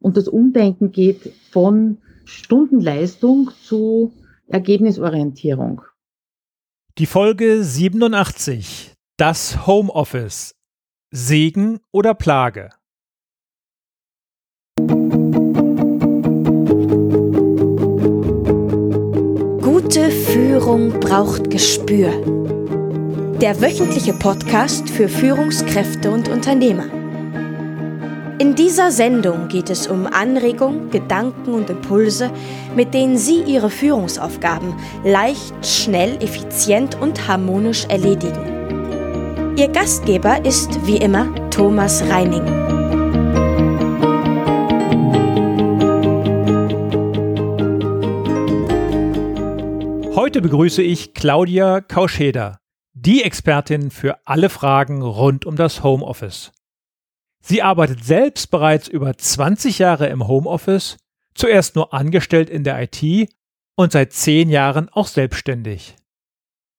Und das Umdenken geht von Stundenleistung zu Ergebnisorientierung. Die Folge 87. Das Homeoffice. Segen oder Plage? Gute Führung braucht Gespür. Der wöchentliche Podcast für Führungskräfte und Unternehmer. In dieser Sendung geht es um Anregungen, Gedanken und Impulse, mit denen Sie Ihre Führungsaufgaben leicht, schnell, effizient und harmonisch erledigen. Ihr Gastgeber ist wie immer Thomas Reining. Heute begrüße ich Claudia Kauscheder, die Expertin für alle Fragen rund um das Homeoffice. Sie arbeitet selbst bereits über 20 Jahre im Homeoffice, zuerst nur angestellt in der IT und seit 10 Jahren auch selbstständig.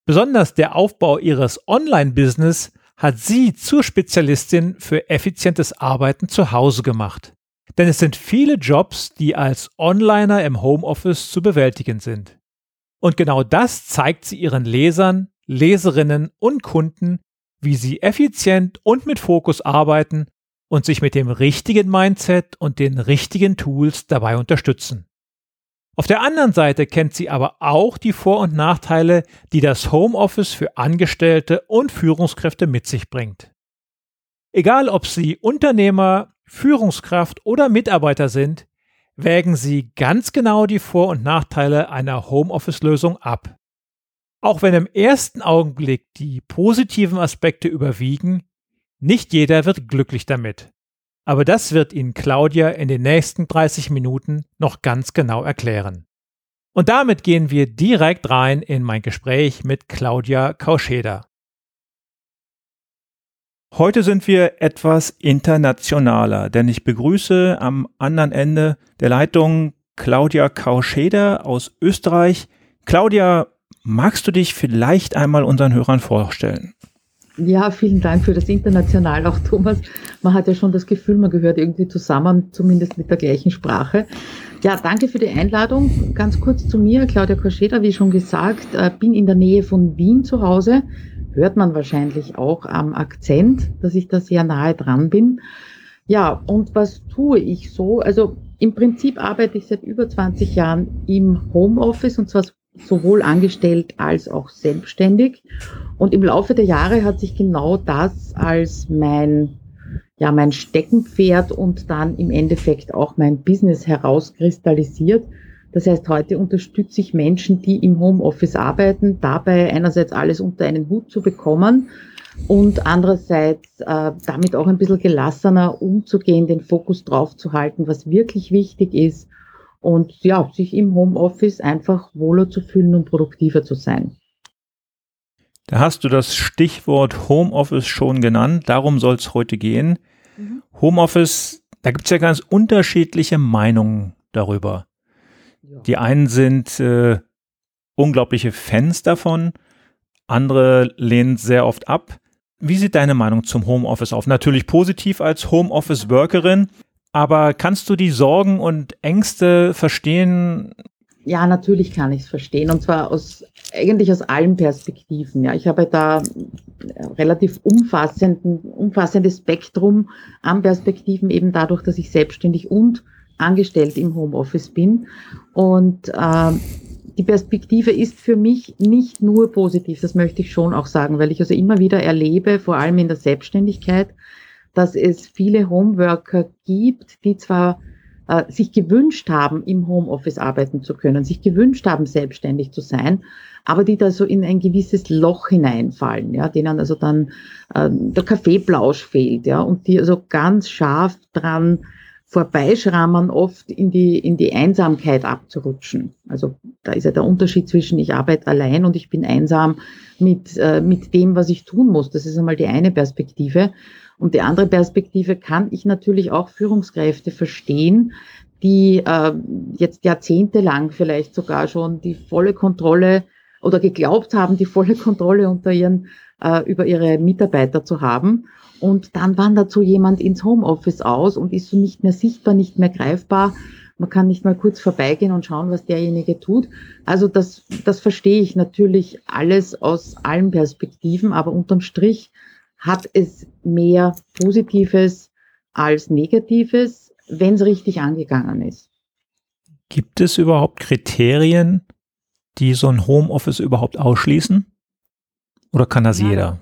Besonders der Aufbau ihres Online-Business hat sie zur Spezialistin für effizientes Arbeiten zu Hause gemacht. Denn es sind viele Jobs, die als Onliner im Homeoffice zu bewältigen sind. Und genau das zeigt sie ihren Lesern, Leserinnen und Kunden, wie sie effizient und mit Fokus arbeiten und sich mit dem richtigen Mindset und den richtigen Tools dabei unterstützen. Auf der anderen Seite kennt sie aber auch die Vor- und Nachteile, die das Homeoffice für Angestellte und Führungskräfte mit sich bringt. Egal ob Sie Unternehmer, Führungskraft oder Mitarbeiter sind, wägen Sie ganz genau die Vor- und Nachteile einer Homeoffice-Lösung ab. Auch wenn im ersten Augenblick die positiven Aspekte überwiegen, nicht jeder wird glücklich damit. Aber das wird Ihnen Claudia in den nächsten 30 Minuten noch ganz genau erklären. Und damit gehen wir direkt rein in mein Gespräch mit Claudia Kauscheder. Heute sind wir etwas internationaler, denn ich begrüße am anderen Ende der Leitung Claudia Kauscheder aus Österreich. Claudia, magst du dich vielleicht einmal unseren Hörern vorstellen? Ja, vielen Dank für das International auch, Thomas. Man hat ja schon das Gefühl, man gehört irgendwie zusammen, zumindest mit der gleichen Sprache. Ja, danke für die Einladung. Ganz kurz zu mir, Claudia Koscheda, wie schon gesagt, äh, bin in der Nähe von Wien zu Hause, hört man wahrscheinlich auch am Akzent, dass ich da sehr nahe dran bin. Ja, und was tue ich so? Also im Prinzip arbeite ich seit über 20 Jahren im Homeoffice und zwar sowohl angestellt als auch selbstständig. Und im Laufe der Jahre hat sich genau das als mein, ja, mein Steckenpferd und dann im Endeffekt auch mein Business herauskristallisiert. Das heißt, heute unterstütze ich Menschen, die im Homeoffice arbeiten, dabei einerseits alles unter einen Hut zu bekommen und andererseits äh, damit auch ein bisschen gelassener umzugehen, den Fokus drauf zu halten, was wirklich wichtig ist und ja, sich im Homeoffice einfach wohler zu fühlen und produktiver zu sein. Da hast du das Stichwort Homeoffice schon genannt, darum soll es heute gehen. Mhm. Homeoffice, da gibt es ja ganz unterschiedliche Meinungen darüber. Die einen sind äh, unglaubliche Fans davon, andere lehnen sehr oft ab. Wie sieht deine Meinung zum Homeoffice auf? Natürlich positiv als Homeoffice-Workerin, aber kannst du die Sorgen und Ängste verstehen? Ja, natürlich kann ich es verstehen und zwar aus eigentlich aus allen Perspektiven. Ja, ich habe da relativ umfassenden, umfassendes Spektrum an Perspektiven eben dadurch, dass ich selbstständig und angestellt im Homeoffice bin. Und äh, die Perspektive ist für mich nicht nur positiv, das möchte ich schon auch sagen, weil ich also immer wieder erlebe, vor allem in der Selbstständigkeit, dass es viele Homeworker gibt, die zwar äh, sich gewünscht haben, im Homeoffice arbeiten zu können, sich gewünscht haben, selbstständig zu sein, aber die da so in ein gewisses Loch hineinfallen, ja, denen also dann äh, der Kaffeeblausch fehlt, ja, und die also ganz scharf dran vorbeischrammern, oft in die, in die Einsamkeit abzurutschen. Also da ist ja der Unterschied zwischen ich arbeite allein und ich bin einsam mit, äh, mit dem, was ich tun muss. Das ist einmal die eine Perspektive. Und die andere Perspektive kann ich natürlich auch Führungskräfte verstehen, die äh, jetzt jahrzehntelang vielleicht sogar schon die volle Kontrolle oder geglaubt haben, die volle Kontrolle unter ihren, äh, über ihre Mitarbeiter zu haben. Und dann wandert so jemand ins Homeoffice aus und ist so nicht mehr sichtbar, nicht mehr greifbar. Man kann nicht mal kurz vorbeigehen und schauen, was derjenige tut. Also das, das verstehe ich natürlich alles aus allen Perspektiven, aber unterm Strich hat es mehr Positives als Negatives, wenn es richtig angegangen ist. Gibt es überhaupt Kriterien, die so ein Homeoffice überhaupt ausschließen? Oder kann das ja. jeder?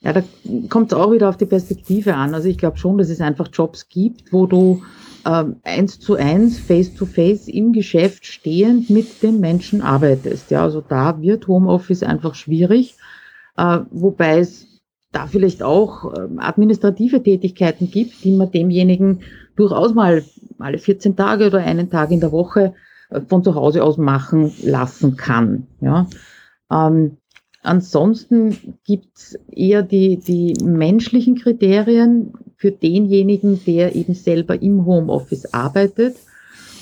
Ja, da kommt es auch wieder auf die Perspektive an. Also ich glaube schon, dass es einfach Jobs gibt, wo du ähm, eins zu eins, face to face im Geschäft stehend mit den Menschen arbeitest. Ja, also da wird Homeoffice einfach schwierig, äh, wobei es da vielleicht auch äh, administrative Tätigkeiten gibt, die man demjenigen durchaus mal alle 14 Tage oder einen Tag in der Woche äh, von zu Hause aus machen lassen kann. Ja. Ähm, ansonsten gibt's eher die, die menschlichen Kriterien für denjenigen, der eben selber im Homeoffice arbeitet.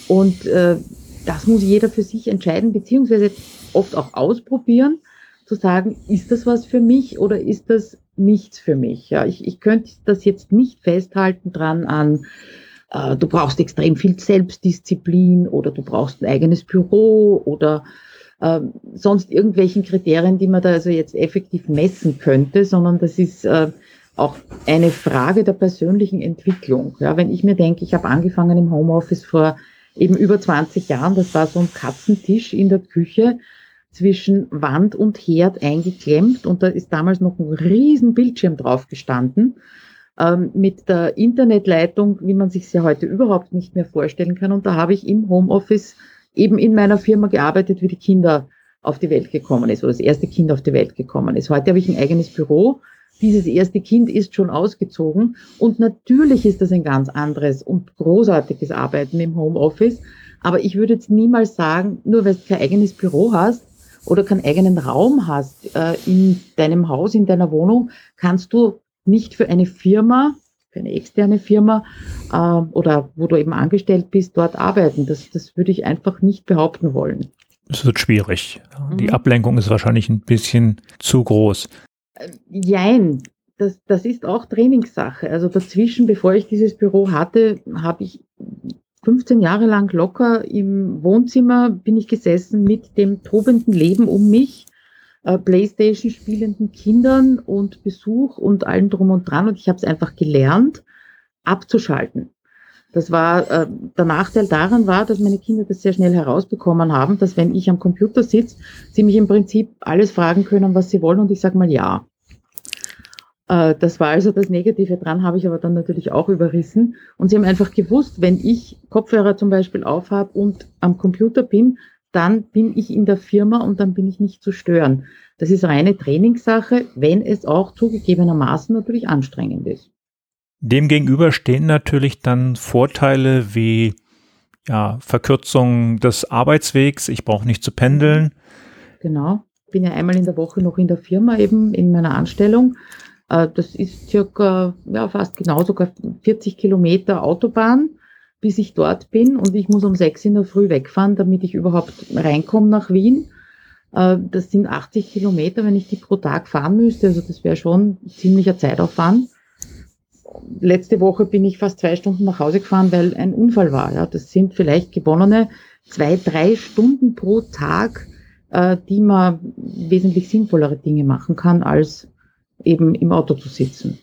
Und äh, das muss jeder für sich entscheiden, beziehungsweise oft auch ausprobieren, zu sagen, ist das was für mich oder ist das nichts für mich? Ja, ich, ich könnte das jetzt nicht festhalten dran an, äh, du brauchst extrem viel Selbstdisziplin oder du brauchst ein eigenes Büro oder äh, sonst irgendwelchen Kriterien, die man da also jetzt effektiv messen könnte, sondern das ist äh, auch eine Frage der persönlichen Entwicklung. Ja, wenn ich mir denke, ich habe angefangen im Homeoffice vor eben über 20 Jahren, das war so ein Katzentisch in der Küche zwischen Wand und Herd eingeklemmt und da ist damals noch ein riesen Bildschirm drauf gestanden ähm, mit der Internetleitung, wie man sich es ja heute überhaupt nicht mehr vorstellen kann. Und da habe ich im Homeoffice eben in meiner Firma gearbeitet, wie die Kinder auf die Welt gekommen ist oder das erste Kind auf die Welt gekommen ist. Heute habe ich ein eigenes Büro dieses erste Kind ist schon ausgezogen. Und natürlich ist das ein ganz anderes und großartiges Arbeiten im Homeoffice. Aber ich würde jetzt niemals sagen, nur weil du kein eigenes Büro hast oder keinen eigenen Raum hast äh, in deinem Haus, in deiner Wohnung, kannst du nicht für eine Firma, für eine externe Firma äh, oder wo du eben angestellt bist, dort arbeiten. Das, das würde ich einfach nicht behaupten wollen. Es wird schwierig. Die mhm. Ablenkung ist wahrscheinlich ein bisschen zu groß. Jein, das, das ist auch Trainingssache. Also dazwischen, bevor ich dieses Büro hatte, habe ich 15 Jahre lang locker im Wohnzimmer bin ich gesessen mit dem tobenden Leben um mich, äh, Playstation spielenden Kindern und Besuch und allem drum und dran. Und ich habe es einfach gelernt, abzuschalten. Das war äh, der Nachteil daran war, dass meine Kinder das sehr schnell herausbekommen haben, dass wenn ich am Computer sitze, sie mich im Prinzip alles fragen können, was sie wollen und ich sage mal ja. Äh, das war also das Negative dran, habe ich aber dann natürlich auch überrissen. Und sie haben einfach gewusst, wenn ich Kopfhörer zum Beispiel aufhab und am Computer bin, dann bin ich in der Firma und dann bin ich nicht zu stören. Das ist reine Trainingssache, wenn es auch zugegebenermaßen natürlich anstrengend ist. Demgegenüber stehen natürlich dann Vorteile wie ja, Verkürzung des Arbeitswegs, ich brauche nicht zu pendeln. Genau. Ich bin ja einmal in der Woche noch in der Firma eben in meiner Anstellung. Äh, das ist circa, ja, fast genau sogar 40 Kilometer Autobahn, bis ich dort bin und ich muss um sechs in der Früh wegfahren, damit ich überhaupt reinkomme nach Wien. Äh, das sind 80 Kilometer, wenn ich die pro Tag fahren müsste. Also das wäre schon ziemlicher Zeitaufwand letzte Woche bin ich fast zwei Stunden nach Hause gefahren, weil ein Unfall war. Ja, das sind vielleicht gewonnene zwei, drei Stunden pro Tag, äh, die man wesentlich sinnvollere Dinge machen kann, als eben im Auto zu sitzen.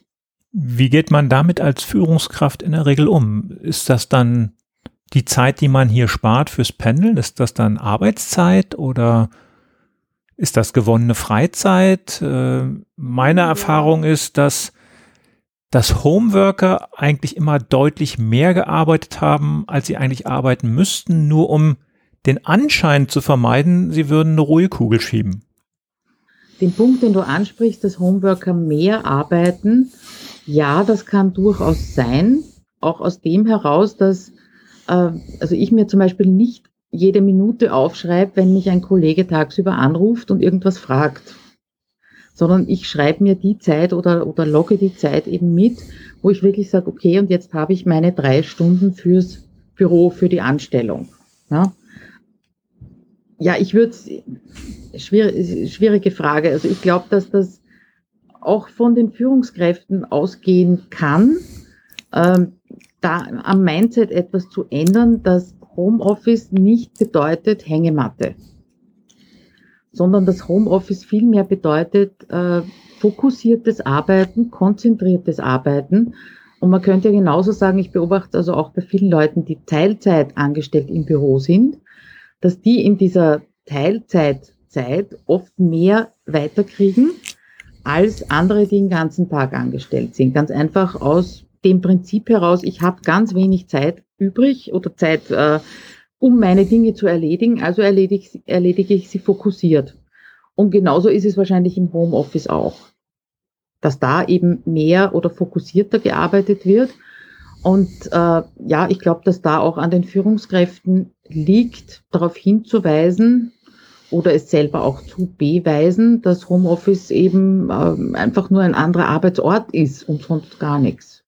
Wie geht man damit als Führungskraft in der Regel um? Ist das dann die Zeit, die man hier spart fürs Pendeln? Ist das dann Arbeitszeit oder ist das gewonnene Freizeit? Äh, meine Erfahrung ist, dass dass Homeworker eigentlich immer deutlich mehr gearbeitet haben, als sie eigentlich arbeiten müssten, nur um den Anschein zu vermeiden, sie würden eine Ruhekugel schieben. Den Punkt, den du ansprichst, dass Homeworker mehr arbeiten, ja, das kann durchaus sein. Auch aus dem heraus, dass äh, also ich mir zum Beispiel nicht jede Minute aufschreibe, wenn mich ein Kollege tagsüber anruft und irgendwas fragt sondern ich schreibe mir die Zeit oder, oder logge die Zeit eben mit, wo ich wirklich sage, okay, und jetzt habe ich meine drei Stunden fürs Büro, für die Anstellung. Ja, ja ich würde schwierig, schwierige Frage. Also ich glaube, dass das auch von den Führungskräften ausgehen kann, ähm, da am Mindset etwas zu ändern, dass Homeoffice nicht bedeutet Hängematte, sondern dass Homeoffice vielmehr bedeutet äh, fokussiertes Arbeiten, konzentriertes Arbeiten. Und man könnte ja genauso sagen, ich beobachte also auch bei vielen Leuten, die Teilzeit angestellt im Büro sind, dass die in dieser Teilzeitzeit oft mehr weiterkriegen als andere, die den ganzen Tag angestellt sind. Ganz einfach aus dem Prinzip heraus, ich habe ganz wenig Zeit übrig oder Zeit, äh, um meine Dinge zu erledigen, also erledige, erledige ich sie fokussiert. Und genauso ist es wahrscheinlich im Homeoffice auch, dass da eben mehr oder fokussierter gearbeitet wird. Und äh, ja, ich glaube, dass da auch an den Führungskräften liegt, darauf hinzuweisen, oder es selber auch zu beweisen, dass Homeoffice eben äh, einfach nur ein anderer Arbeitsort ist und sonst gar nichts.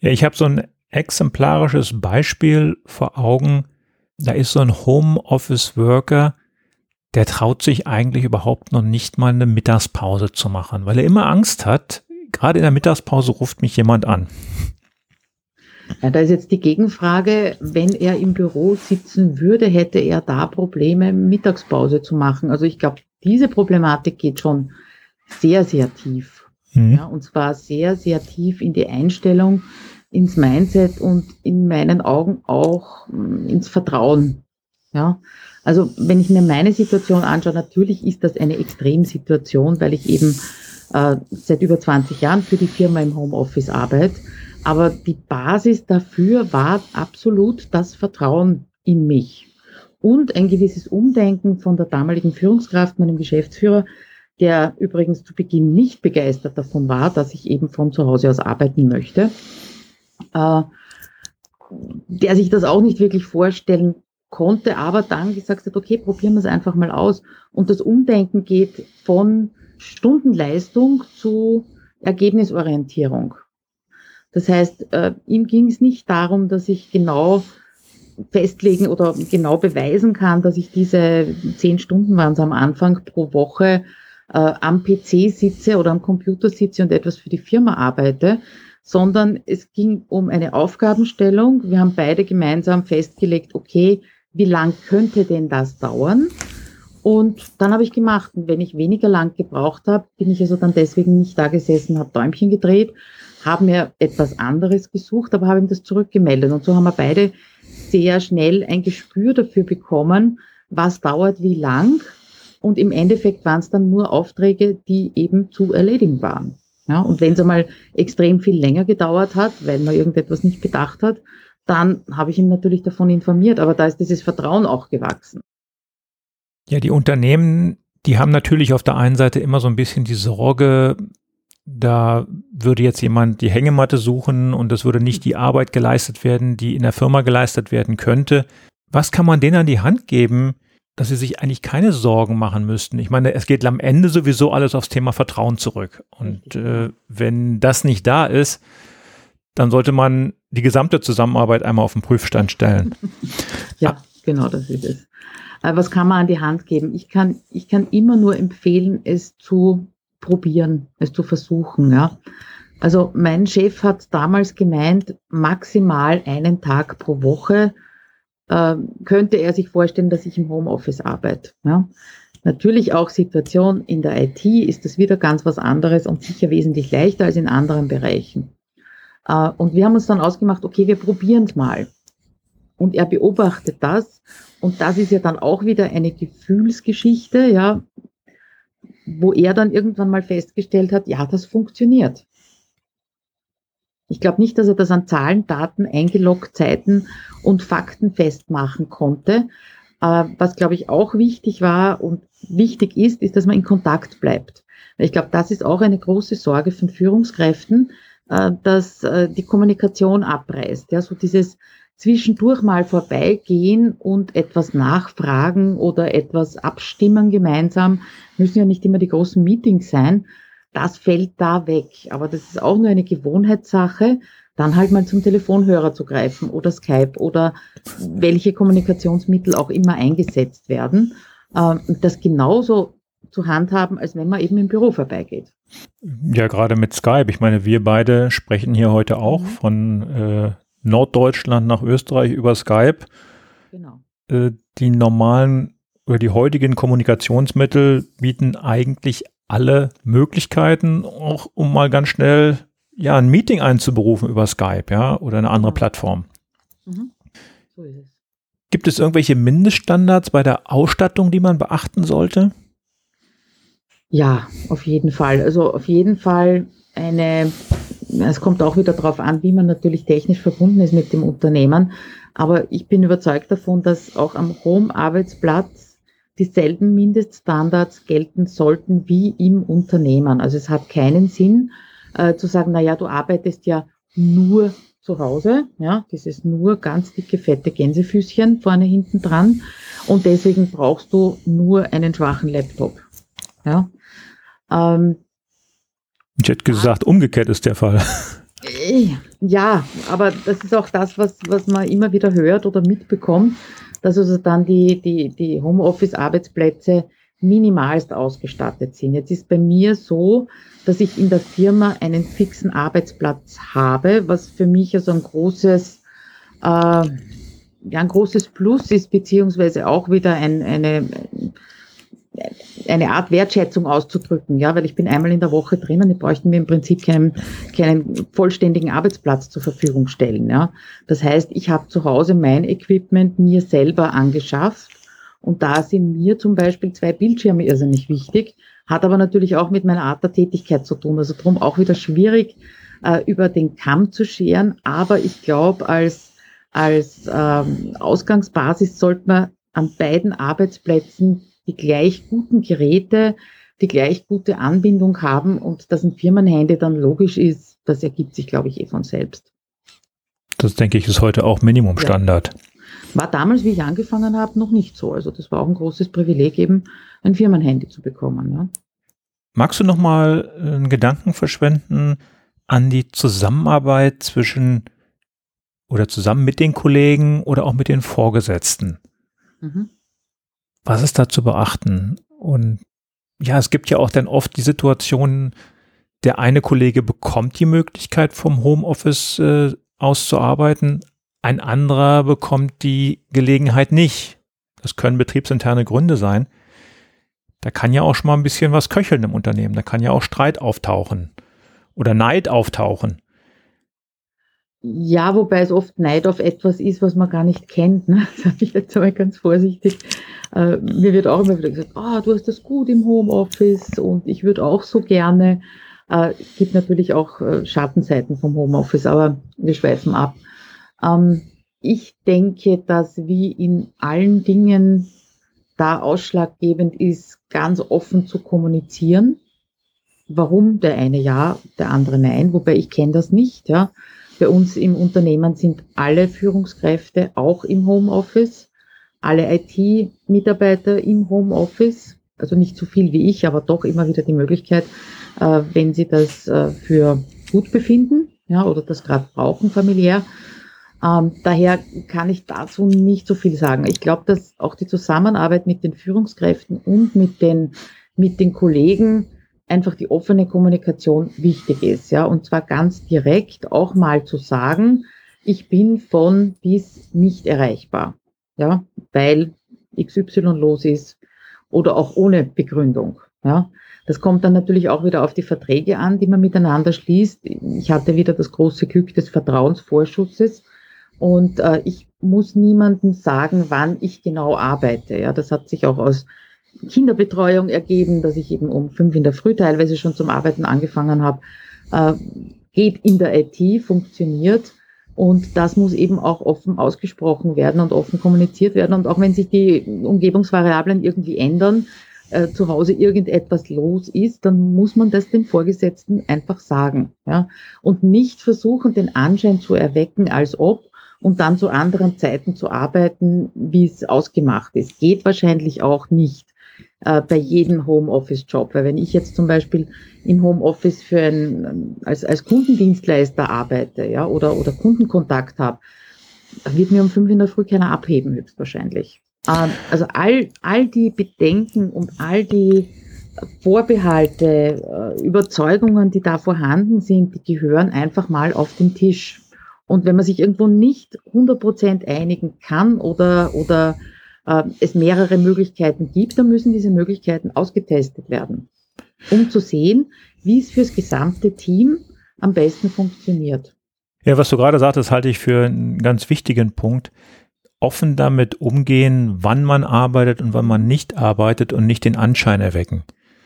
Ja, ich habe so ein exemplarisches Beispiel vor Augen. Da ist so ein Homeoffice-Worker, der traut sich eigentlich überhaupt noch nicht mal eine Mittagspause zu machen, weil er immer Angst hat, gerade in der Mittagspause ruft mich jemand an. Ja, da ist jetzt die Gegenfrage, wenn er im Büro sitzen würde, hätte er da Probleme, Mittagspause zu machen. Also ich glaube, diese Problematik geht schon sehr, sehr tief. Mhm. Ja, und zwar sehr, sehr tief in die Einstellung, ins Mindset und in meinen Augen auch hm, ins Vertrauen. Ja, also wenn ich mir meine Situation anschaue, natürlich ist das eine Extremsituation, weil ich eben äh, seit über 20 Jahren für die Firma im Homeoffice arbeite aber die Basis dafür war absolut das Vertrauen in mich und ein gewisses Umdenken von der damaligen Führungskraft, meinem Geschäftsführer, der übrigens zu Beginn nicht begeistert davon war, dass ich eben von zu Hause aus arbeiten möchte, äh, der sich das auch nicht wirklich vorstellen konnte, aber dann gesagt hat, okay, probieren wir es einfach mal aus. Und das Umdenken geht von Stundenleistung zu Ergebnisorientierung. Das heißt, äh, ihm ging es nicht darum, dass ich genau festlegen oder genau beweisen kann, dass ich diese zehn Stunden waren es am Anfang pro Woche äh, am PC sitze oder am Computer sitze und etwas für die Firma arbeite, sondern es ging um eine Aufgabenstellung. Wir haben beide gemeinsam festgelegt, okay, wie lang könnte denn das dauern? Und dann habe ich gemacht. Und wenn ich weniger lang gebraucht habe, bin ich also dann deswegen nicht da gesessen, habe Däumchen gedreht, habe mir etwas anderes gesucht, aber habe ihm das zurückgemeldet. Und so haben wir beide sehr schnell ein Gespür dafür bekommen, was dauert wie lang. Und im Endeffekt waren es dann nur Aufträge, die eben zu erledigen waren. Ja, und wenn es einmal extrem viel länger gedauert hat, weil man irgendetwas nicht bedacht hat, dann habe ich ihn natürlich davon informiert. Aber da ist dieses Vertrauen auch gewachsen. Ja, die Unternehmen, die haben natürlich auf der einen Seite immer so ein bisschen die Sorge, da würde jetzt jemand die Hängematte suchen und es würde nicht die Arbeit geleistet werden, die in der Firma geleistet werden könnte. Was kann man denen an die Hand geben, dass sie sich eigentlich keine Sorgen machen müssten? Ich meine, es geht am Ende sowieso alles aufs Thema Vertrauen zurück. Und äh, wenn das nicht da ist, dann sollte man die gesamte Zusammenarbeit einmal auf den Prüfstand stellen. ja, genau, das ist es. Was kann man an die Hand geben? Ich kann, ich kann immer nur empfehlen, es zu probieren, es zu versuchen. Ja. Also mein Chef hat damals gemeint, maximal einen Tag pro Woche äh, könnte er sich vorstellen, dass ich im Homeoffice arbeite. Ja. Natürlich auch Situation in der IT ist das wieder ganz was anderes und sicher wesentlich leichter als in anderen Bereichen. Äh, und wir haben uns dann ausgemacht, okay, wir probieren es mal. Und er beobachtet das. Und das ist ja dann auch wieder eine Gefühlsgeschichte, ja wo er dann irgendwann mal festgestellt hat, ja, das funktioniert. Ich glaube nicht, dass er das an Zahlen, Daten, eingeloggt Zeiten und Fakten festmachen konnte. Was, glaube ich, auch wichtig war und wichtig ist, ist, dass man in Kontakt bleibt. Ich glaube, das ist auch eine große Sorge von Führungskräften, äh, dass äh, die Kommunikation abreißt. Ja, so dieses zwischendurch mal vorbeigehen und etwas nachfragen oder etwas abstimmen gemeinsam, müssen ja nicht immer die großen Meetings sein, das fällt da weg. Aber das ist auch nur eine Gewohnheitssache, dann halt mal zum Telefonhörer zu greifen oder Skype oder welche Kommunikationsmittel auch immer eingesetzt werden. ähm, das genauso zu handhaben, als wenn man eben im Büro vorbeigeht. Ja, gerade mit Skype. Ich meine, wir beide sprechen hier heute auch mhm. von äh, Norddeutschland nach Österreich über Skype. Genau. Äh, die normalen oder die heutigen Kommunikationsmittel bieten eigentlich alle Möglichkeiten, auch um mal ganz schnell ja ein Meeting einzuberufen über Skype, ja, oder eine andere Plattform. Mhm. So ist es. Gibt es irgendwelche Mindeststandards bei der Ausstattung, die man beachten sollte? Ja, auf jeden Fall. Also auf jeden Fall eine, es kommt auch wieder darauf an, wie man natürlich technisch verbunden ist mit dem Unternehmen. Aber ich bin überzeugt davon, dass auch am Home-Arbeitsplatz dieselben Mindeststandards gelten sollten wie im Unternehmen. Also es hat keinen Sinn äh, zu sagen, na ja, du arbeitest ja nur zu Hause, ja, dieses nur ganz dicke, fette Gänsefüßchen vorne hinten dran und deswegen brauchst du nur einen schwachen Laptop. Ja. Ähm, ich hätte gesagt, umgekehrt ist der Fall. Äh, ja, aber das ist auch das, was, was man immer wieder hört oder mitbekommt, dass also dann die, die, die Homeoffice-Arbeitsplätze minimalst ausgestattet sind. Jetzt ist bei mir so, dass ich in der Firma einen fixen Arbeitsplatz habe, was für mich also ein großes, äh, ja, ein großes Plus ist, beziehungsweise auch wieder ein, eine, eine Art Wertschätzung auszudrücken, ja, weil ich bin einmal in der Woche drin und ich bräuchte mir im Prinzip keinen, keinen vollständigen Arbeitsplatz zur Verfügung stellen, ja. Das heißt, ich habe zu Hause mein Equipment mir selber angeschafft und da sind mir zum Beispiel zwei Bildschirme irrsinnig wichtig, hat aber natürlich auch mit meiner Art der Tätigkeit zu tun. Also darum auch wieder schwierig, äh, über den Kamm zu scheren. Aber ich glaube, als, als ähm, Ausgangsbasis sollte man an beiden Arbeitsplätzen die gleich guten Geräte, die gleich gute Anbindung haben und dass ein Firmenhandy dann logisch ist, das ergibt sich, glaube ich, eh von selbst. Das denke ich ist heute auch Minimumstandard. Ja. War damals, wie ich angefangen habe, noch nicht so. Also das war auch ein großes Privileg, eben ein Firmenhandy zu bekommen. Ja. Magst du noch mal einen Gedanken verschwenden an die Zusammenarbeit zwischen oder zusammen mit den Kollegen oder auch mit den Vorgesetzten? Mhm. Was ist da zu beachten? Und ja, es gibt ja auch dann oft die Situation, der eine Kollege bekommt die Möglichkeit vom Homeoffice äh, auszuarbeiten, ein anderer bekommt die Gelegenheit nicht. Das können betriebsinterne Gründe sein. Da kann ja auch schon mal ein bisschen was köcheln im Unternehmen. Da kann ja auch Streit auftauchen oder Neid auftauchen. Ja, wobei es oft Neid auf etwas ist, was man gar nicht kennt. Ne? Das sage ich jetzt einmal ganz vorsichtig. Äh, mir wird auch immer wieder gesagt, ah, du hast das gut im Homeoffice und ich würde auch so gerne. Äh, gibt natürlich auch äh, Schattenseiten vom Homeoffice, aber wir schweifen ab. Ähm, ich denke, dass wie in allen Dingen da ausschlaggebend ist, ganz offen zu kommunizieren. Warum der eine ja, der andere nein, wobei ich kenne das nicht. Ja. Bei uns im Unternehmen sind alle Führungskräfte auch im Homeoffice, alle IT-Mitarbeiter im Homeoffice, also nicht so viel wie ich, aber doch immer wieder die Möglichkeit, äh, wenn sie das äh, für gut befinden ja, oder das gerade brauchen familiär, ähm, daher kann ich dazu nicht so viel sagen. Ich glaube, dass auch die Zusammenarbeit mit den Führungskräften und mit den, mit den Kollegen einfach die offene Kommunikation wichtig ist, ja, und zwar ganz direkt auch mal zu sagen, ich bin von bis nicht erreichbar, ja, weil XY los ist oder auch ohne Begründung, ja. Das kommt dann natürlich auch wieder auf die Verträge an, die man miteinander schließt. Ich hatte wieder das große Glück des Vertrauensvorschusses und äh, ich muss niemandem sagen, wann ich genau arbeite. Ja, das hat sich auch aus Kinderbetreuung ergeben, dass ich eben um fünf in der Früh teilweise schon zum Arbeiten angefangen habe. Äh, geht in der IT, funktioniert. Und das muss eben auch offen ausgesprochen werden und offen kommuniziert werden. Und auch wenn sich die Umgebungsvariablen irgendwie ändern, äh, zu Hause irgendetwas los ist, dann muss man das dem Vorgesetzten einfach sagen. Ja? Und nicht versuchen, den Anschein zu erwecken, als ob und dann zu anderen Zeiten zu arbeiten, wie es ausgemacht ist. Geht wahrscheinlich auch nicht äh, bei jedem Homeoffice-Job. Weil wenn ich jetzt zum Beispiel im Homeoffice für ein, als, als Kundendienstleister arbeite ja, oder, oder Kundenkontakt habe, wird mir um fünf in der Früh keiner abheben, höchstwahrscheinlich. Ähm, also all, all die Bedenken und all die Vorbehalte, äh, Überzeugungen, die da vorhanden sind, die gehören einfach mal auf den Tisch. Und wenn man sich irgendwo nicht 100% einigen kann oder, oder äh, es mehrere Möglichkeiten gibt, dann müssen diese Möglichkeiten ausgetestet werden, um zu sehen, wie es fürs gesamte Team am besten funktioniert. Ja, was du gerade sagtest, halte ich für einen ganz wichtigen Punkt offen damit umgehen, wann man arbeitet und wann man nicht arbeitet und nicht den Anschein erwecken.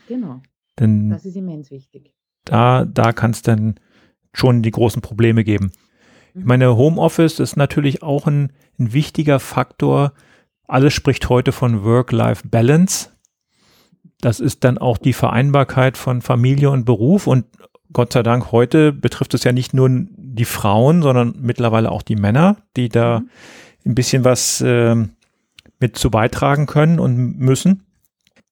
Genau. Denn das ist immens wichtig. Da, da kann es dann schon die großen Probleme geben. Ich mhm. meine, Homeoffice ist natürlich auch ein, ein wichtiger Faktor. Alles spricht heute von Work-Life-Balance. Das ist dann auch die Vereinbarkeit von Familie und Beruf. Und Gott sei Dank, heute betrifft es ja nicht nur die Frauen, sondern mittlerweile auch die Männer, die da mhm. ein bisschen was äh, mit zu beitragen können und müssen.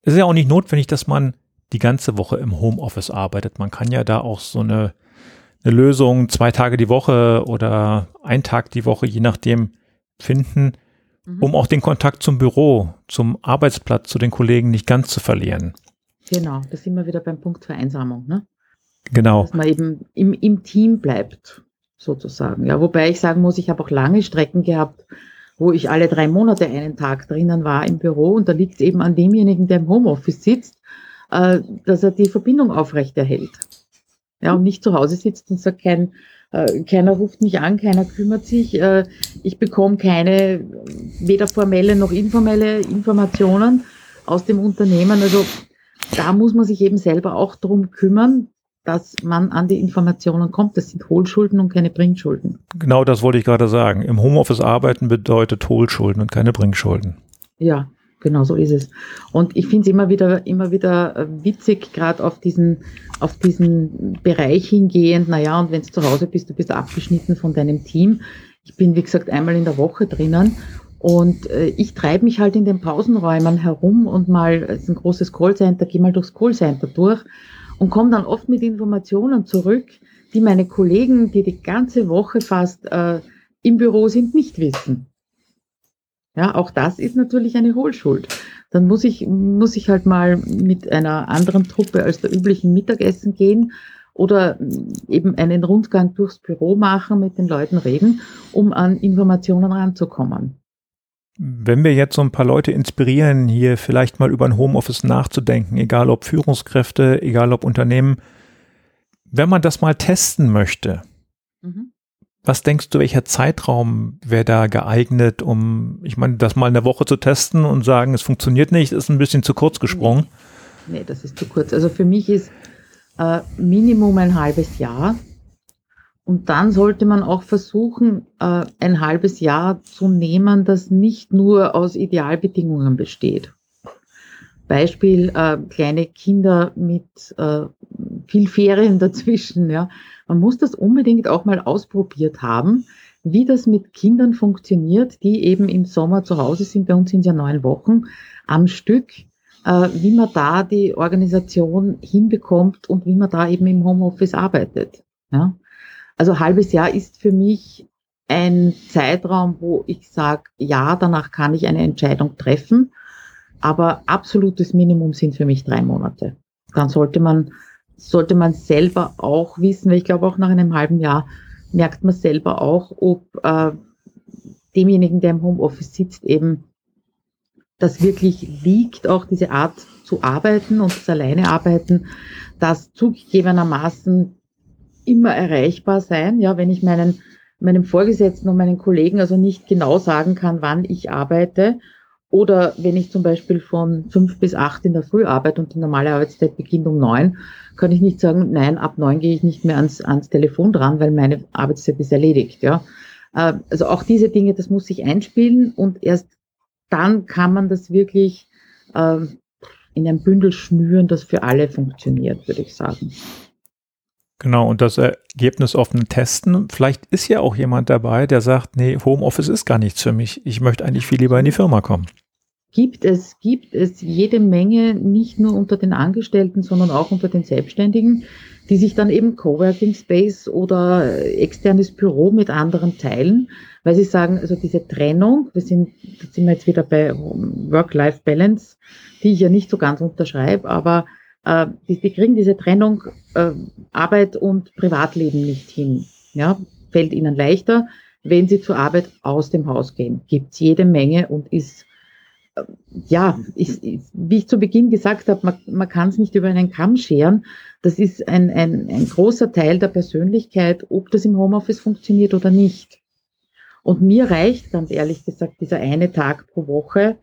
Es ist ja auch nicht notwendig, dass man die ganze Woche im Homeoffice arbeitet. Man kann ja da auch so eine, eine Lösung zwei Tage die Woche oder ein Tag die Woche, je nachdem, finden, mhm. um auch den Kontakt zum Büro, zum Arbeitsplatz, zu den Kollegen nicht ganz zu verlieren. Genau, da sind wir wieder beim Punkt Vereinsamung, ne? Genau. Dass man eben im, im Team bleibt, sozusagen. Ja, wobei ich sagen muss, ich habe auch lange Strecken gehabt, wo ich alle drei Monate einen Tag drinnen war im Büro und da liegt es eben an demjenigen, der im Homeoffice sitzt, äh, dass er die Verbindung aufrechterhält. Ja, und nicht zu Hause sitzt und sagt, kein, keiner ruft mich an, keiner kümmert sich, äh, ich bekomme keine weder formelle noch informelle Informationen aus dem Unternehmen. Also da muss man sich eben selber auch drum kümmern, dass man an die Informationen kommt. Das sind Hohlschulden und keine Bringschulden. Genau das wollte ich gerade sagen. Im Homeoffice arbeiten bedeutet Hohlschulden und keine Bringschulden. Ja, genau so ist es. Und ich finde es immer wieder, immer wieder äh, witzig, gerade auf diesen, auf diesen Bereich hingehend. Naja, und wenn du zu Hause bist, du bist abgeschnitten von deinem Team. Ich bin, wie gesagt, einmal in der Woche drinnen und äh, ich treibe mich halt in den Pausenräumen herum und mal, es ist ein großes Callcenter, gehe mal durchs Callcenter durch und komme dann oft mit Informationen zurück, die meine Kollegen, die die ganze Woche fast äh, im Büro sind, nicht wissen. Ja, auch das ist natürlich eine Hohlschuld. Dann muss ich, muss ich halt mal mit einer anderen Truppe als der üblichen Mittagessen gehen oder eben einen Rundgang durchs Büro machen, mit den Leuten reden, um an Informationen ranzukommen. Wenn wir jetzt so ein paar Leute inspirieren, hier vielleicht mal über ein Homeoffice nachzudenken, egal ob Führungskräfte, egal ob Unternehmen, wenn man das mal testen möchte. Was denkst du, welcher Zeitraum wäre da geeignet, um, ich meine, das mal eine Woche zu testen und sagen, es funktioniert nicht, ist ein bisschen zu kurz gesprungen? Nee, nee das ist zu kurz. Also für mich ist äh, Minimum ein halbes Jahr und dann sollte man auch versuchen, äh, ein halbes Jahr zu nehmen, das nicht nur aus Idealbedingungen besteht. Beispiel äh, kleine Kinder mit äh, viel Ferien dazwischen. Ja. Man muss das unbedingt auch mal ausprobiert haben, wie das mit Kindern funktioniert, die eben im Sommer zu Hause sind. Bei uns sind ja neun Wochen am Stück, wie man da die Organisation hinbekommt und wie man da eben im Homeoffice arbeitet. Ja. Also halbes Jahr ist für mich ein Zeitraum, wo ich sage, ja, danach kann ich eine Entscheidung treffen. Aber absolutes Minimum sind für mich drei Monate. Dann sollte man, sollte man selber auch wissen, weil ich glaube auch nach einem halben Jahr merkt man selber auch, ob äh, demjenigen, der im Homeoffice sitzt, eben das wirklich liegt, auch diese Art zu arbeiten und das alleine arbeiten, dass zugegebenermaßen immer erreichbar sein. Ja, wenn ich meinen, meinem Vorgesetzten und meinen Kollegen also nicht genau sagen kann, wann ich arbeite, oder wenn ich zum Beispiel von fünf bis acht in der Früh arbeite und die normale Arbeitszeit beginnt um neun, kann ich nicht sagen, nein, ab neun gehe ich nicht mehr ans, ans Telefon dran, weil meine Arbeitszeit ist erledigt. Ja. Äh, also auch diese Dinge, das muss sich einspielen und erst dann kann man das wirklich äh, in ein Bündel schnüren, das für alle funktioniert, würde ich sagen. Genau, und das Ergebnis offen testen. Vielleicht ist ja auch jemand dabei, der sagt, nee, Homeoffice ist gar nichts für mich. Ich möchte eigentlich viel lieber in die Firma kommen. Gibt es, gibt es jede Menge, nicht nur unter den Angestellten, sondern auch unter den Selbstständigen, die sich dann eben Coworking Space oder externes Büro mit anderen teilen, weil sie sagen, also diese Trennung, wir sind, da sind wir jetzt wieder bei Work-Life-Balance, die ich ja nicht so ganz unterschreibe, aber äh, die, die kriegen diese Trennung äh, Arbeit und Privatleben nicht hin. Ja, fällt ihnen leichter, wenn sie zur Arbeit aus dem Haus gehen. Gibt's jede Menge und ist ja, ist, ist, wie ich zu Beginn gesagt habe, man, man kann es nicht über einen Kamm scheren. Das ist ein, ein, ein großer Teil der Persönlichkeit, ob das im Homeoffice funktioniert oder nicht. Und mir reicht ganz ehrlich gesagt dieser eine Tag pro Woche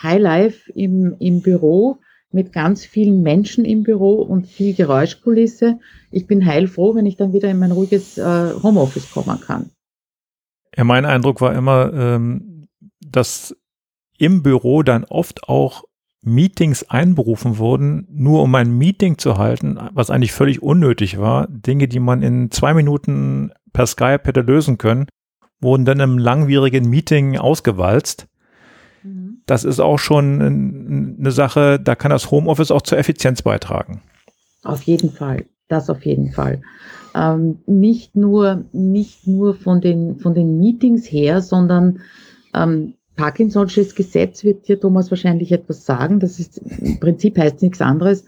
Highlife im, im Büro mit ganz vielen Menschen im Büro und viel Geräuschkulisse. Ich bin heilfroh, wenn ich dann wieder in mein ruhiges äh, Homeoffice kommen kann. Ja, mein Eindruck war immer, ähm, dass im Büro dann oft auch Meetings einberufen wurden, nur um ein Meeting zu halten, was eigentlich völlig unnötig war. Dinge, die man in zwei Minuten per Skype hätte lösen können, wurden dann im langwierigen Meeting ausgewalzt. Mhm. Das ist auch schon eine Sache, da kann das Homeoffice auch zur Effizienz beitragen. Auf jeden Fall, das auf jeden Fall. Ähm, nicht nur, nicht nur von den, von den Meetings her, sondern ähm, Parkinson'sches Gesetz wird dir Thomas wahrscheinlich etwas sagen. Das ist im Prinzip heißt nichts anderes,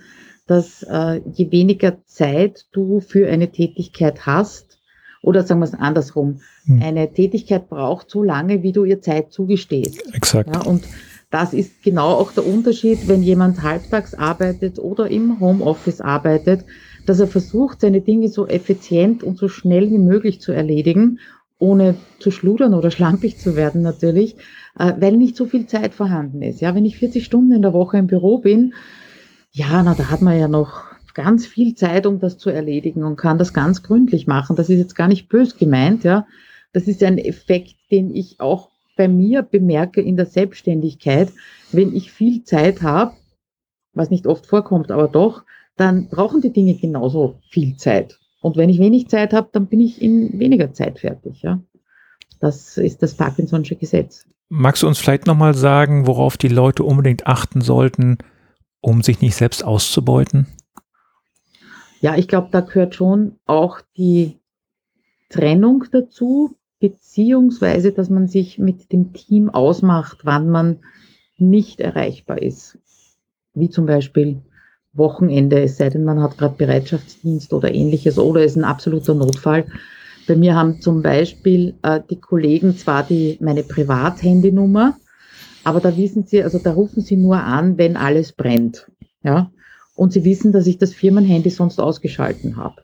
dass äh, je weniger Zeit du für eine Tätigkeit hast, oder sagen wir es andersrum, hm. eine Tätigkeit braucht so lange, wie du ihr Zeit zugestehst. Exakt. Ja, und das ist genau auch der Unterschied, wenn jemand halbtags arbeitet oder im Homeoffice arbeitet, dass er versucht, seine Dinge so effizient und so schnell wie möglich zu erledigen, ohne zu schludern oder schlampig zu werden natürlich, weil nicht so viel Zeit vorhanden ist. Ja, wenn ich 40 Stunden in der Woche im Büro bin, ja, na, da hat man ja noch ganz viel Zeit, um das zu erledigen und kann das ganz gründlich machen. Das ist jetzt gar nicht bös gemeint, ja. Das ist ein Effekt, den ich auch bei mir bemerke in der Selbstständigkeit. Wenn ich viel Zeit habe, was nicht oft vorkommt, aber doch, dann brauchen die Dinge genauso viel Zeit. Und wenn ich wenig Zeit habe, dann bin ich in weniger Zeit fertig. Ja? Das ist das Parkinson'sche Gesetz. Magst du uns vielleicht nochmal sagen, worauf die Leute unbedingt achten sollten, um sich nicht selbst auszubeuten? Ja, ich glaube, da gehört schon auch die Trennung dazu, beziehungsweise, dass man sich mit dem Team ausmacht, wann man nicht erreichbar ist. Wie zum Beispiel Wochenende, es sei denn, man hat gerade Bereitschaftsdienst oder ähnliches oder ist ein absoluter Notfall. Bei mir haben zum Beispiel äh, die Kollegen zwar die, meine Privathandynummer, aber da wissen sie, also da rufen sie nur an, wenn alles brennt. Ja. Und sie wissen, dass ich das Firmenhandy sonst ausgeschalten habe.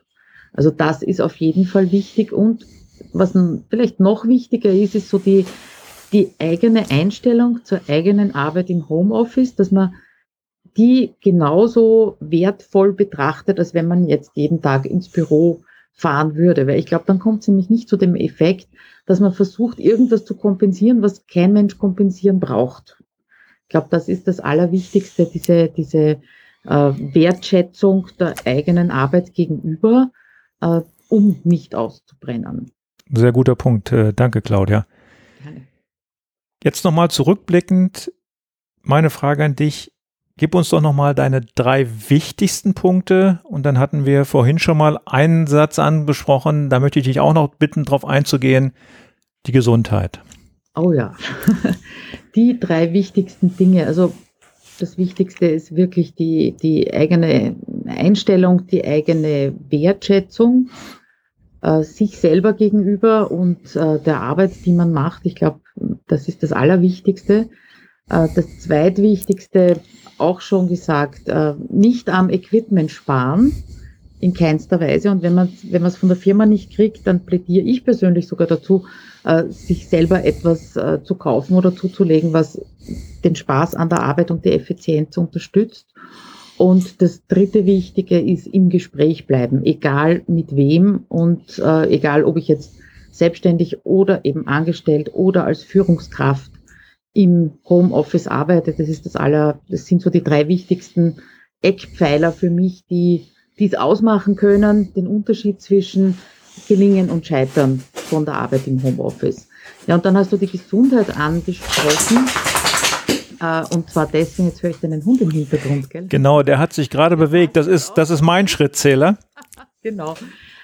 Also das ist auf jeden Fall wichtig. Und was vielleicht noch wichtiger ist, ist so die, die eigene Einstellung zur eigenen Arbeit im Homeoffice, dass man die genauso wertvoll betrachtet, als wenn man jetzt jeden Tag ins Büro fahren würde. Weil ich glaube, dann kommt es nämlich nicht zu dem Effekt, dass man versucht, irgendwas zu kompensieren, was kein Mensch kompensieren braucht. Ich glaube, das ist das Allerwichtigste, diese, diese äh, Wertschätzung der eigenen Arbeit gegenüber, äh, um nicht auszubrennen. Sehr guter Punkt. Äh, danke, Claudia. Gerne. Jetzt nochmal zurückblickend, meine Frage an dich. Gib uns doch nochmal deine drei wichtigsten Punkte und dann hatten wir vorhin schon mal einen Satz anbesprochen, da möchte ich dich auch noch bitten, darauf einzugehen, die Gesundheit. Oh ja, die drei wichtigsten Dinge. Also das Wichtigste ist wirklich die, die eigene Einstellung, die eigene Wertschätzung äh, sich selber gegenüber und äh, der Arbeit, die man macht. Ich glaube, das ist das Allerwichtigste. Äh, das Zweitwichtigste auch schon gesagt, äh, nicht am Equipment sparen, in keinster Weise. Und wenn man es von der Firma nicht kriegt, dann plädiere ich persönlich sogar dazu, äh, sich selber etwas zu kaufen oder zuzulegen, was den Spaß an der Arbeit und die Effizienz unterstützt. Und das dritte Wichtige ist im Gespräch bleiben, egal mit wem und äh, egal, ob ich jetzt selbstständig oder eben angestellt oder als Führungskraft im Homeoffice arbeite. Das ist das aller, das sind so die drei wichtigsten Eckpfeiler für mich, die dies ausmachen können, den Unterschied zwischen Gelingen und Scheitern von der Arbeit im Homeoffice. Ja, und dann hast du die Gesundheit angesprochen. Äh, und zwar deswegen, jetzt höre ich deinen Hund im Hintergrund, gell? Genau, der hat sich gerade bewegt. Das ist, das ist mein Schrittzähler. genau.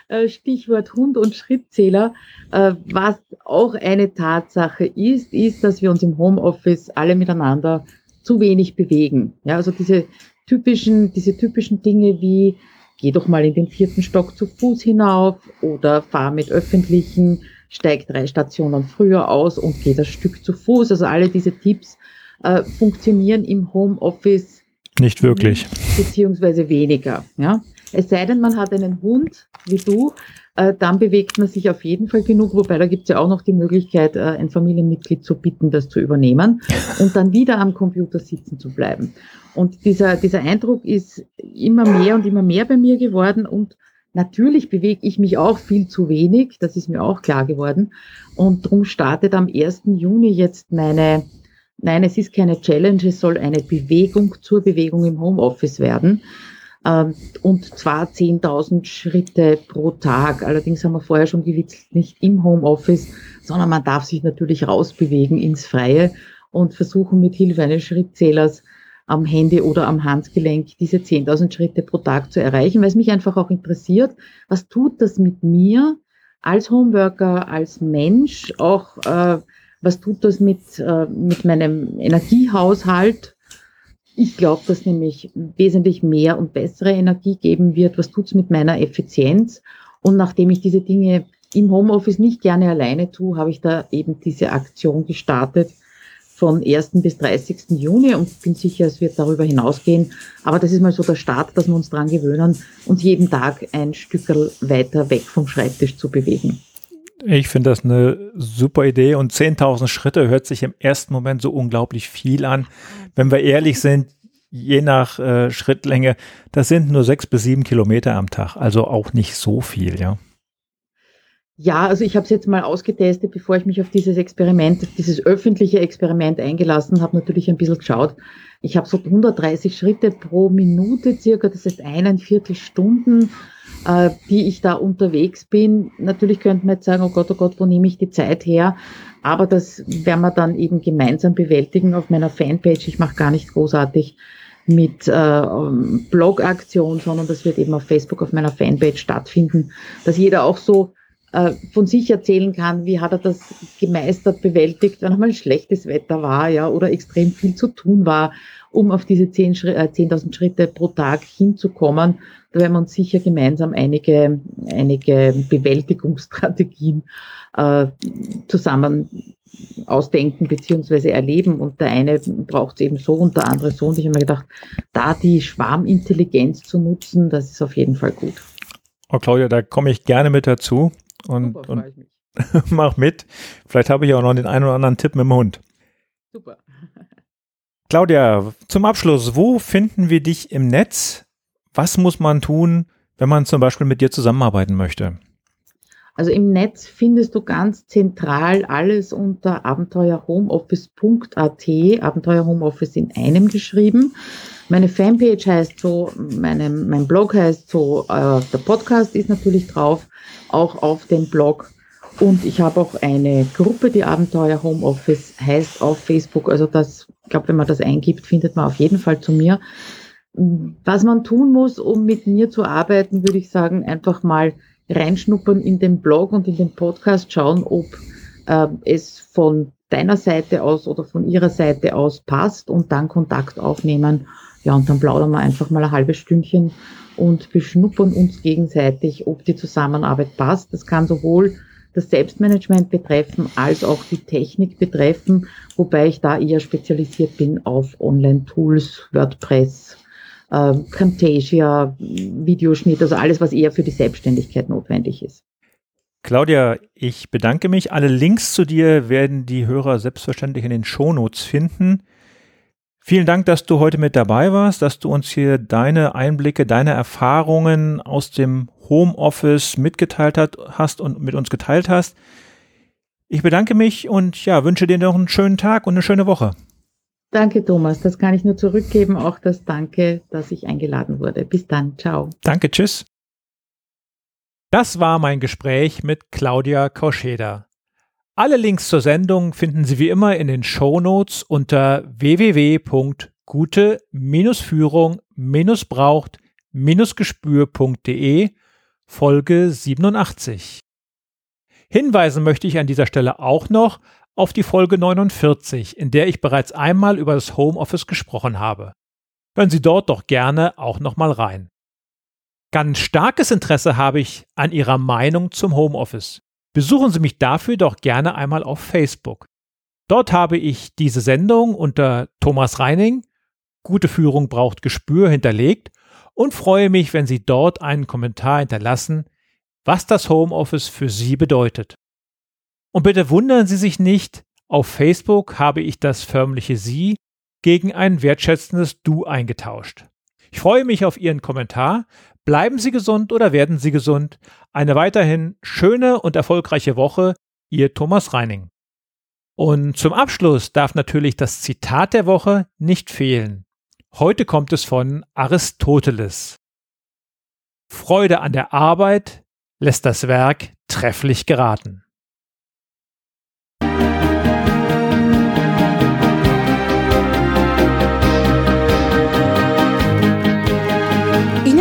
Äh, Stichwort Hund und Schrittzähler. Äh, was auch eine Tatsache ist, ist, dass wir uns im Homeoffice alle miteinander zu wenig bewegen. Ja, also diese typischen, diese typischen Dinge wie geh doch mal in den vierten Stock zu Fuß hinauf oder fahr mit öffentlichen, steig drei Stationen früher aus und geh das Stück zu Fuß. Also alle diese Tipps äh, funktionieren im Homeoffice nicht wirklich. Beziehungsweise weniger. Ja? Es sei denn, man hat einen Hund wie du, äh, dann bewegt man sich auf jeden Fall genug, wobei da gibt es ja auch noch die Möglichkeit, äh, ein Familienmitglied zu bitten, das zu übernehmen und dann wieder am Computer sitzen zu bleiben. Und dieser, dieser Eindruck ist immer mehr und immer mehr bei mir geworden und Natürlich bewege ich mich auch viel zu wenig, das ist mir auch klar geworden. Und darum startet am 1. Juni jetzt meine, nein, es ist keine Challenge, es soll eine Bewegung zur Bewegung im Homeoffice werden. Ähm, und zwar 10.000 Schritte pro Tag. Allerdings haben wir vorher schon gewitzelt, nicht im Homeoffice, sondern man darf sich natürlich rausbewegen ins Freie und versuchen mit Hilfe eines Schrittzählers am Handy oder am Handgelenk diese 10.000 Schritte pro Tag zu erreichen, weil es mich einfach auch interessiert, was tut das mit mir als Homeworker, als Mensch, auch äh, was tut das mit, äh, mit meinem Energiehaushalt, ich glaube, dass nämlich wesentlich mehr und bessere Energie geben wird. Was tut's mit meiner Effizienz? Und nachdem ich diese Dinge im Homeoffice nicht gerne alleine tue, habe ich da eben diese Aktion gestartet von 1. bis 30. Juni und bin sicher, es wird darüber hinausgehen. Aber das ist mal so der Start, dass wir uns dran gewöhnen, uns jeden Tag ein Stück weiter weg vom Schreibtisch zu bewegen. Ich finde das eine super Idee und 10.000 Schritte hört sich im ersten Moment so unglaublich viel an. Wenn wir ehrlich sind, je nach äh, Schrittlänge, das sind nur sechs bis sieben Kilometer am Tag, also auch nicht so viel, ja. Ja, also ich habe es jetzt mal ausgetestet, bevor ich mich auf dieses Experiment, dieses öffentliche Experiment eingelassen habe, natürlich ein bisschen geschaut. Ich habe so 130 Schritte pro Minute circa, das heißt eineinviertel Stunden äh, die ich da unterwegs bin. Natürlich könnte man jetzt sagen, oh Gott, oh Gott, wo nehme ich die Zeit her? Aber das werden wir dann eben gemeinsam bewältigen auf meiner Fanpage. Ich mache gar nicht großartig mit äh, Blog-Aktion, sondern das wird eben auf Facebook auf meiner Fanpage stattfinden, dass jeder auch so von sich erzählen kann, wie hat er das gemeistert, bewältigt, wenn einmal schlechtes Wetter war, ja, oder extrem viel zu tun war, um auf diese 10.000 äh, 10 Schritte pro Tag hinzukommen. Da werden wir uns sicher gemeinsam einige, einige Bewältigungsstrategien äh, zusammen ausdenken beziehungsweise erleben. Und der eine braucht es eben so und der andere so. Und ich habe mir gedacht, da die Schwarmintelligenz zu nutzen, das ist auf jeden Fall gut. Oh Claudia, da komme ich gerne mit dazu und, Super, und mach mit. Vielleicht habe ich auch noch den einen oder anderen Tipp mit dem Hund. Super. Claudia, zum Abschluss, wo finden wir dich im Netz? Was muss man tun, wenn man zum Beispiel mit dir zusammenarbeiten möchte? Also im Netz findest du ganz zentral alles unter abenteuerhomeoffice.at, Abenteuer Homeoffice in einem geschrieben. Meine Fanpage heißt so, meine, mein Blog heißt so, äh, der Podcast ist natürlich drauf, auch auf dem Blog. Und ich habe auch eine Gruppe, die Abenteuer Homeoffice heißt auf Facebook. Also das, ich glaube, wenn man das eingibt, findet man auf jeden Fall zu mir. Was man tun muss, um mit mir zu arbeiten, würde ich sagen, einfach mal reinschnuppern in den Blog und in den Podcast, schauen, ob äh, es von deiner Seite aus oder von ihrer Seite aus passt und dann Kontakt aufnehmen. Ja, und dann plaudern wir einfach mal ein halbes Stündchen und beschnuppern uns gegenseitig, ob die Zusammenarbeit passt. Das kann sowohl das Selbstmanagement betreffen als auch die Technik betreffen, wobei ich da eher spezialisiert bin auf Online-Tools, WordPress, äh, Camtasia, Videoschnitt, also alles, was eher für die Selbstständigkeit notwendig ist. Claudia, ich bedanke mich. Alle Links zu dir werden die Hörer selbstverständlich in den Shownotes finden. Vielen Dank, dass du heute mit dabei warst, dass du uns hier deine Einblicke, deine Erfahrungen aus dem Homeoffice mitgeteilt hat, hast und mit uns geteilt hast. Ich bedanke mich und ja, wünsche dir noch einen schönen Tag und eine schöne Woche. Danke, Thomas. Das kann ich nur zurückgeben. Auch das Danke, dass ich eingeladen wurde. Bis dann. Ciao. Danke. Tschüss. Das war mein Gespräch mit Claudia Kauscheder. Alle Links zur Sendung finden Sie wie immer in den Show Notes unter www.gute-führung-braucht-gespür.de Folge 87. Hinweisen möchte ich an dieser Stelle auch noch auf die Folge 49, in der ich bereits einmal über das Homeoffice gesprochen habe. Hören Sie dort doch gerne auch nochmal rein. Ganz starkes Interesse habe ich an Ihrer Meinung zum Homeoffice. Besuchen Sie mich dafür doch gerne einmal auf Facebook. Dort habe ich diese Sendung unter Thomas Reining, Gute Führung braucht Gespür hinterlegt und freue mich, wenn Sie dort einen Kommentar hinterlassen, was das Homeoffice für Sie bedeutet. Und bitte wundern Sie sich nicht, auf Facebook habe ich das förmliche Sie gegen ein wertschätzendes Du eingetauscht. Ich freue mich auf Ihren Kommentar. Bleiben Sie gesund oder werden Sie gesund. Eine weiterhin schöne und erfolgreiche Woche. Ihr Thomas Reining. Und zum Abschluss darf natürlich das Zitat der Woche nicht fehlen. Heute kommt es von Aristoteles. Freude an der Arbeit lässt das Werk trefflich geraten.